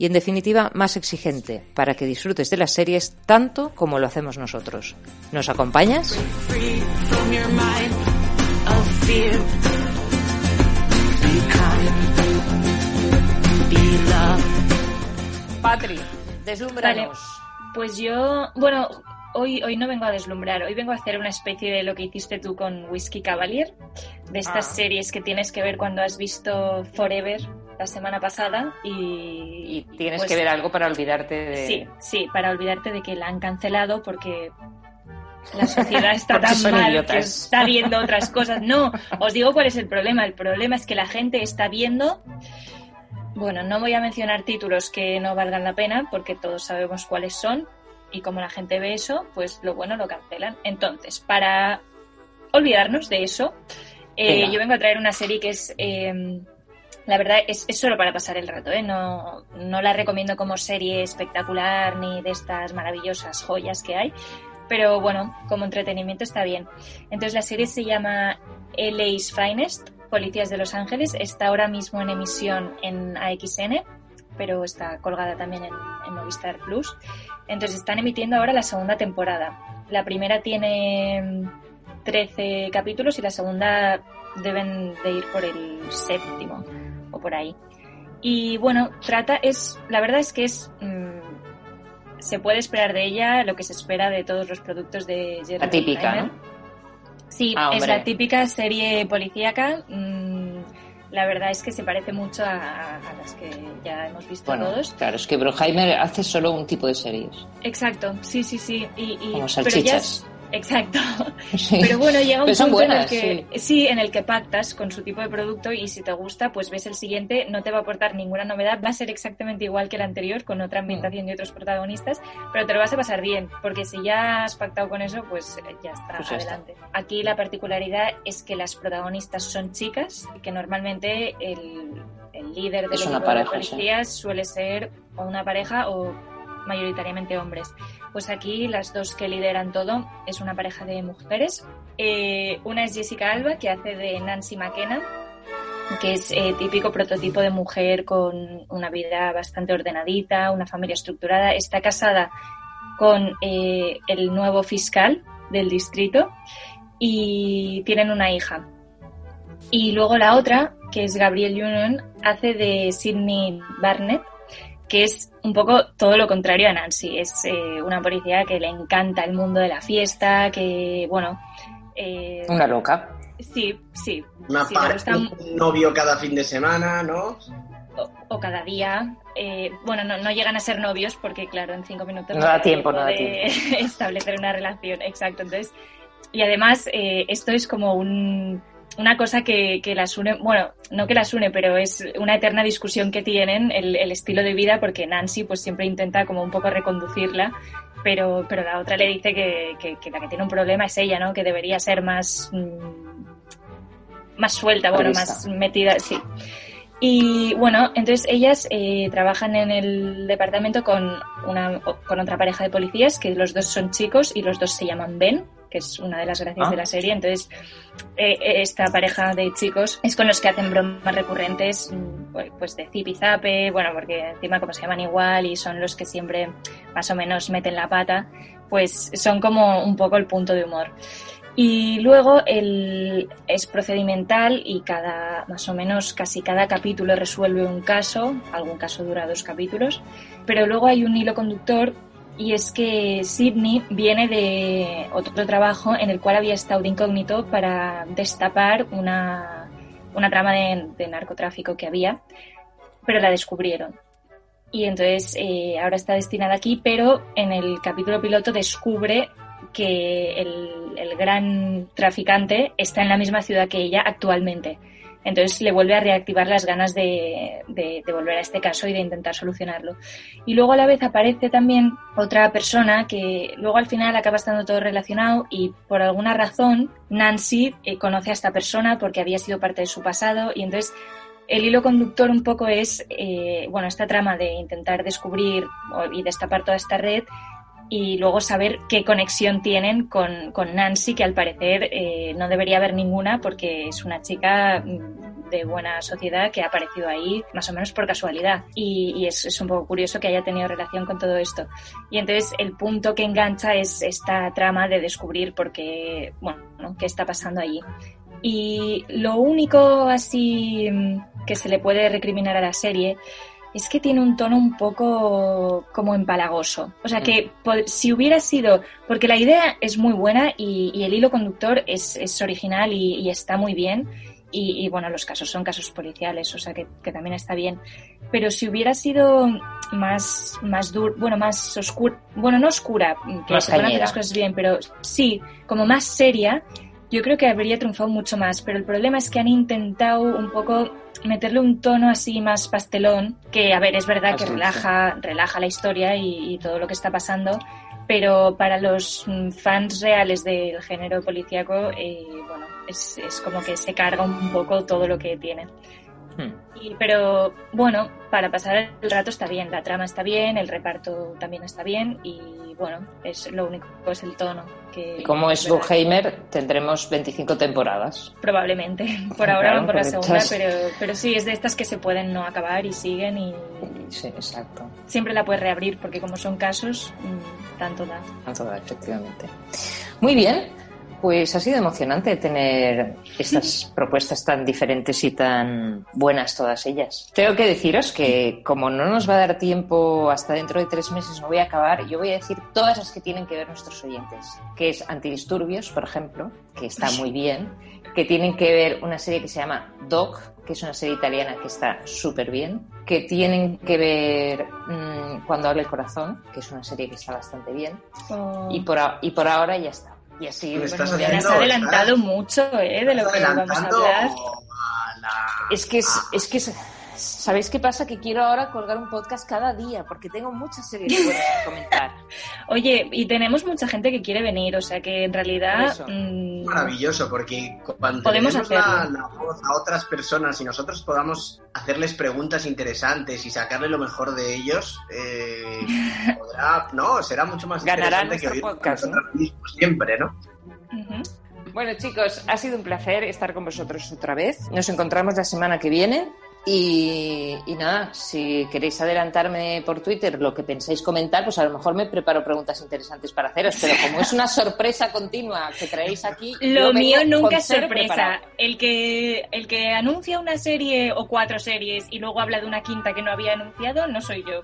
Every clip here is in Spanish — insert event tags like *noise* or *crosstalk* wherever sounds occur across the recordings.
y en definitiva más exigente para que disfrutes de las series tanto como lo hacemos nosotros. ¿Nos acompañas? Patri, deslumbranos. Pues yo, bueno, hoy, hoy no vengo a deslumbrar, hoy vengo a hacer una especie de lo que hiciste tú con Whiskey Cavalier, de estas Ah. series que tienes que ver cuando has visto Forever la semana pasada y... Y tienes pues, que ver algo para olvidarte de... Sí, sí, para olvidarte de que la han cancelado porque la sociedad está *laughs* tan mal que está viendo otras cosas. No, os digo cuál es el problema. El problema es que la gente está viendo... Bueno, no voy a mencionar títulos que no valgan la pena porque todos sabemos cuáles son y como la gente ve eso, pues lo bueno lo cancelan. Entonces, para olvidarnos de eso, eh, yo vengo a traer una serie que es... eh, la verdad es, es solo para pasar el rato, ¿eh? no, no la recomiendo como serie espectacular ni de estas maravillosas joyas que hay, pero bueno, como entretenimiento está bien. Entonces la serie se llama LA's Finest, Policías de Los Ángeles, está ahora mismo en emisión en AXN, pero está colgada también en, Movistar Plus. Entonces están emitiendo ahora la segunda temporada. La primera tiene mm, 13 capítulos y la segunda deben de ir por el séptimo por ahí. Y bueno, trata, es, la verdad es que es, mm, se puede esperar de ella lo que se espera de todos los productos de Jerry La típica. Sí, Ah, es la típica serie policíaca. mm, la verdad es que se parece mucho a, a las que ya hemos visto Bueno, todos. claro, es que Bruheimer hace solo un tipo de series, Exacto, sí, sí, sí. Y, y- como pero ya salchichas. es- exacto. Sí. Pero bueno, llega un Pero punto buenas, en el que sí. en el que pactas con su tipo de producto y si te gusta, pues ves el siguiente, no te va a aportar ninguna novedad, va a ser exactamente igual que el anterior, con otra ambientación y otros protagonistas, pero te lo vas a pasar bien, porque si ya has pactado con eso, pues eh, ya está, Pues ya está. adelante. Aquí la particularidad es que las protagonistas son chicas, y que normalmente el, el líder del Es una equipo pareja, de sí. policías suele ser o una pareja o mayoritariamente hombres. Pues aquí las dos que lideran todo es una pareja de mujeres. Eh, una es Jessica Alba, que hace de Nancy McKenna, que es eh, típico prototipo de mujer con una vida bastante ordenadita, una familia estructurada. Está casada con eh, el nuevo fiscal del distrito y tienen una hija. Y luego la otra, que es Gabrielle Union, hace de Sidney Barnett, que es un poco todo lo contrario a Nancy. Es eh, una policía que le encanta el mundo de la fiesta, que, bueno... eh, Una loca. Sí, sí. Una sí, gusta un novio cada fin de semana, ¿no? o, o cada día. Eh, bueno, no, no llegan a ser novios porque, claro, en cinco minutos No da tiempo, no da de *laughs* establecer una relación. Exacto. Entonces, y además, eh, esto es como un, una cosa que, que las une, bueno, no que las une, pero es una eterna discusión que tienen el, el estilo de vida porque Nancy pues siempre intenta como un poco reconducirla. Pero, pero la otra le dice que, que- que la que tiene un problema es ella, ¿no? Que debería ser más, mm, más suelta, bueno, más metida, sí. Y bueno, entonces ellas eh, trabajan en el departamento con, una, con otra pareja de policías, que los dos son chicos y los dos se llaman Ben, que es una de las gracias Ah. de la serie. Entonces, eh, esta pareja de chicos es con los que hacen bromas recurrentes, mm, pues de zip y zape, bueno, porque encima como se llaman igual y son los que siempre más o menos meten la pata, pues son como un poco el punto de humor. Y luego el, es procedimental y cada, más o menos, casi cada capítulo resuelve un caso, algún caso dura dos capítulos, pero luego hay un hilo conductor y es que Sidney viene de otro trabajo en el cual había estado de incógnito para destapar una, una trama de, de narcotráfico que había, pero la descubrieron. Y entonces eh, ahora está destinada aquí, pero en el capítulo piloto descubre que el, gran traficante está en la misma ciudad que ella actualmente. Entonces le vuelve a reactivar las ganas de, de, volver a este caso y de intentar solucionarlo. Y luego a la vez aparece también otra persona que luego al final acaba estando todo relacionado y por alguna razón Nancy eh, conoce a esta persona porque había sido parte de su pasado y entonces el hilo conductor un poco es, eh, bueno, esta trama de intentar descubrir y destapar toda esta red y luego saber qué conexión tienen con, Nancy, que al parecer eh, no debería haber ninguna porque es una chica mm, de buena sociedad que ha aparecido ahí más o menos por casualidad. Y, es, es, un poco curioso que haya tenido relación con todo esto. Y entonces el punto que engancha es esta trama de descubrir por qué, bueno, qué está pasando allí. Y lo único así mm, que se le puede recriminar a la serie es que tiene un tono un poco como empalagoso. O sea que mm. si hubiera sido, porque la idea es muy buena y, el hilo conductor es, original y, está muy bien. Y, bueno, los casos son casos policiales, o sea que, también está bien. Pero si hubiera sido más, más duro, bueno, más oscura, bueno, no oscura, que se pueden hacer las cosas bien, pero sí, como más seria, yo creo que habría triunfado mucho más, pero el problema es que han intentado un poco meterle un tono así más pastelón, que a ver, es verdad que relaja, relaja la historia y, todo lo que está pasando, pero para los mm, fans reales del género policíaco, eh, bueno, es, es como que se carga un poco todo lo que tiene. Hmm. Y, pero bueno, para pasar el rato está bien, la trama está bien, el reparto también está bien y bueno, es lo único es el tono. Que, como es Bullheimer, tendremos 25 temporadas. Probablemente, *laughs* por ahora van por la segunda, pero, pero sí, es de estas que se pueden no acabar y siguen y... Sí, exacto. Siempre la puedes reabrir porque como son casos, mm, tanto da. Tanto da, efectivamente. Muy bien, pues ha sido emocionante tener estas propuestas tan diferentes y tan buenas todas ellas. Tengo que deciros que como no nos va a dar tiempo hasta dentro de tres meses, no voy a acabar, yo voy a decir todas las que tienen que ver nuestros oyentes, que es Antidisturbios, por ejemplo, que está muy bien, que tienen que ver una serie que se llama Doc, que es una serie italiana que está súper bien, que tienen que ver mm, Cuando habla el corazón, que es una serie que está bastante bien, oh. y, por, y por ahora ya está. Y así, bueno, has adelantado mucho ¿eh? de lo que vamos a hablar. Es que es, es que ¿Sabéis qué pasa? Que quiero ahora colgar un podcast cada día porque tengo muchas series que *laughs* comentar. Oye, y tenemos mucha gente que quiere venir, o sea que en realidad... Mm, Maravilloso, porque cuando podemos la, la, voz a otras personas y nosotros podamos hacerles preguntas interesantes y sacarle lo mejor de ellos, eh, *laughs* podrá, no, será mucho más interesante que oír podcast, siempre, ¿no? Bueno, chicos, ha sido un placer estar con vosotros otra vez. Nos encontramos la semana que viene. Y, nada, si queréis adelantarme por Twitter lo que pensáis comentar, pues a lo mejor me preparo preguntas interesantes para haceros. Pero como es una sorpresa continua que traéis aquí. Lo mío nunca es sorpresa. El que, el que anuncia una serie o cuatro series y luego habla de una quinta que no había anunciado, no soy yo.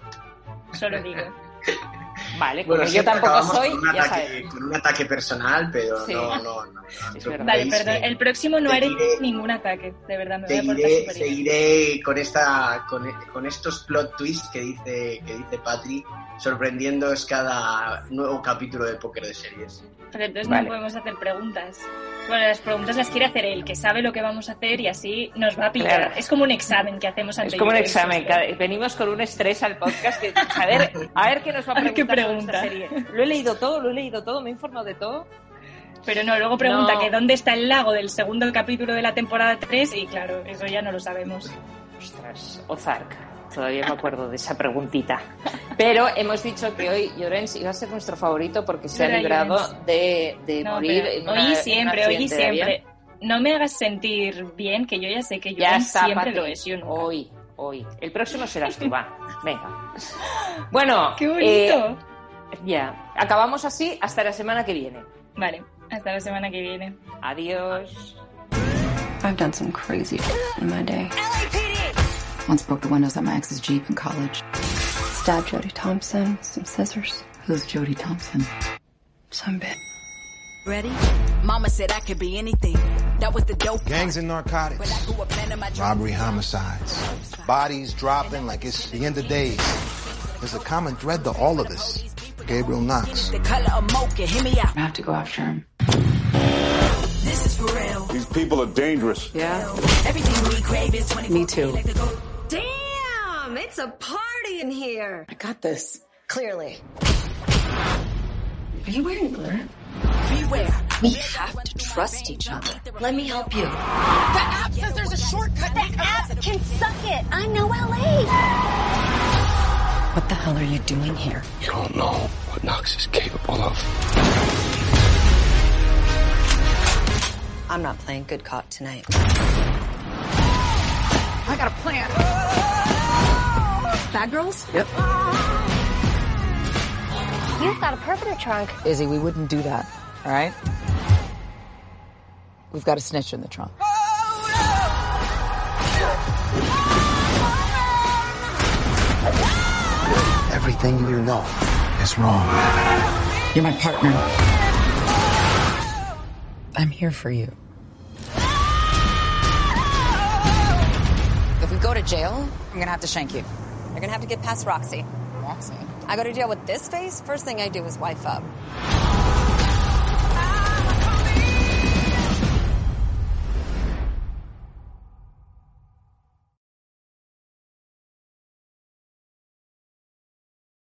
Solo digo. *laughs* Vale, bueno, yo tampoco soy, con un, ataque, con un ataque personal, pero no, no, no. vale, perdón, el próximo no haré ningún ataque, de verdad, me voy a Seguiré con, esta, con, con, estos plot twists que dice, que dice Patri, sorprendiéndoos cada nuevo capítulo de Póker de Series. Pero entonces no podemos hacer preguntas. Bueno, las preguntas las quiere hacer él, que sabe lo que vamos a hacer y así nos va a pillar. Es como un examen que hacemos antes. Es como un examen. Venimos con un estrés al podcast. a, ver, a ver qué nos va a *laughs* preguntar. Qué serie. Lo he leído todo, lo he leído todo, me he informado de todo. Pero no, luego pregunta que dónde está el lago del segundo capítulo de la temporada 3 y claro, eso ya no lo sabemos. Ostras, Ozark. Todavía me acuerdo de esa preguntita. Pero hemos dicho que hoy Llorens iba a ser nuestro favorito porque se ha librado de, morir. hoy siempre, hoy siempre. No me hagas sentir bien, que yo ya sé que yo siempre lo es. Hoy, hoy. El próximo serás tú, va. Venga. *laughs* Bueno. ¡Qué bonito! Eh, ya. Acabamos así hasta la semana que viene. Vale, hasta la semana que viene. Adiós. I've done some crazy in my day. Once broke the windows on my ex's Jeep in college. Stabbed Jody Thompson, some scissors. Who's Jody Thompson? Some bitch. Ready? Mama said I could be anything. That was the dope. Gangs and narcotics. Robbery, homicides. Bodies dropping like it's the end of days. There's a common thread to all of this. Gabriel Knox. I have to go after him. These people are dangerous. Yeah. Everything we crave is 24 Me too. Damn, it's a party in here. I got this. Clearly. Are you wearing glitter? Beware. We have to trust each other. Let me help you. The app says there's a shortcut. The app can suck it. I know LA. What the hell are you doing here? You don't know what Knox is capable of. I'm not playing good cop tonight. I got a plan. Bad girls? Yep. You've got a perpetrator trunk. Izzy, we wouldn't do that. All right? We've got a snitch in the trunk. Everything you know is wrong. You're my partner. I'm here for you. If we go to jail, I'm gonna have to shank you. You're gonna have to get past Roxy. Roxy? I go to jail with this face, first thing I do is wife up.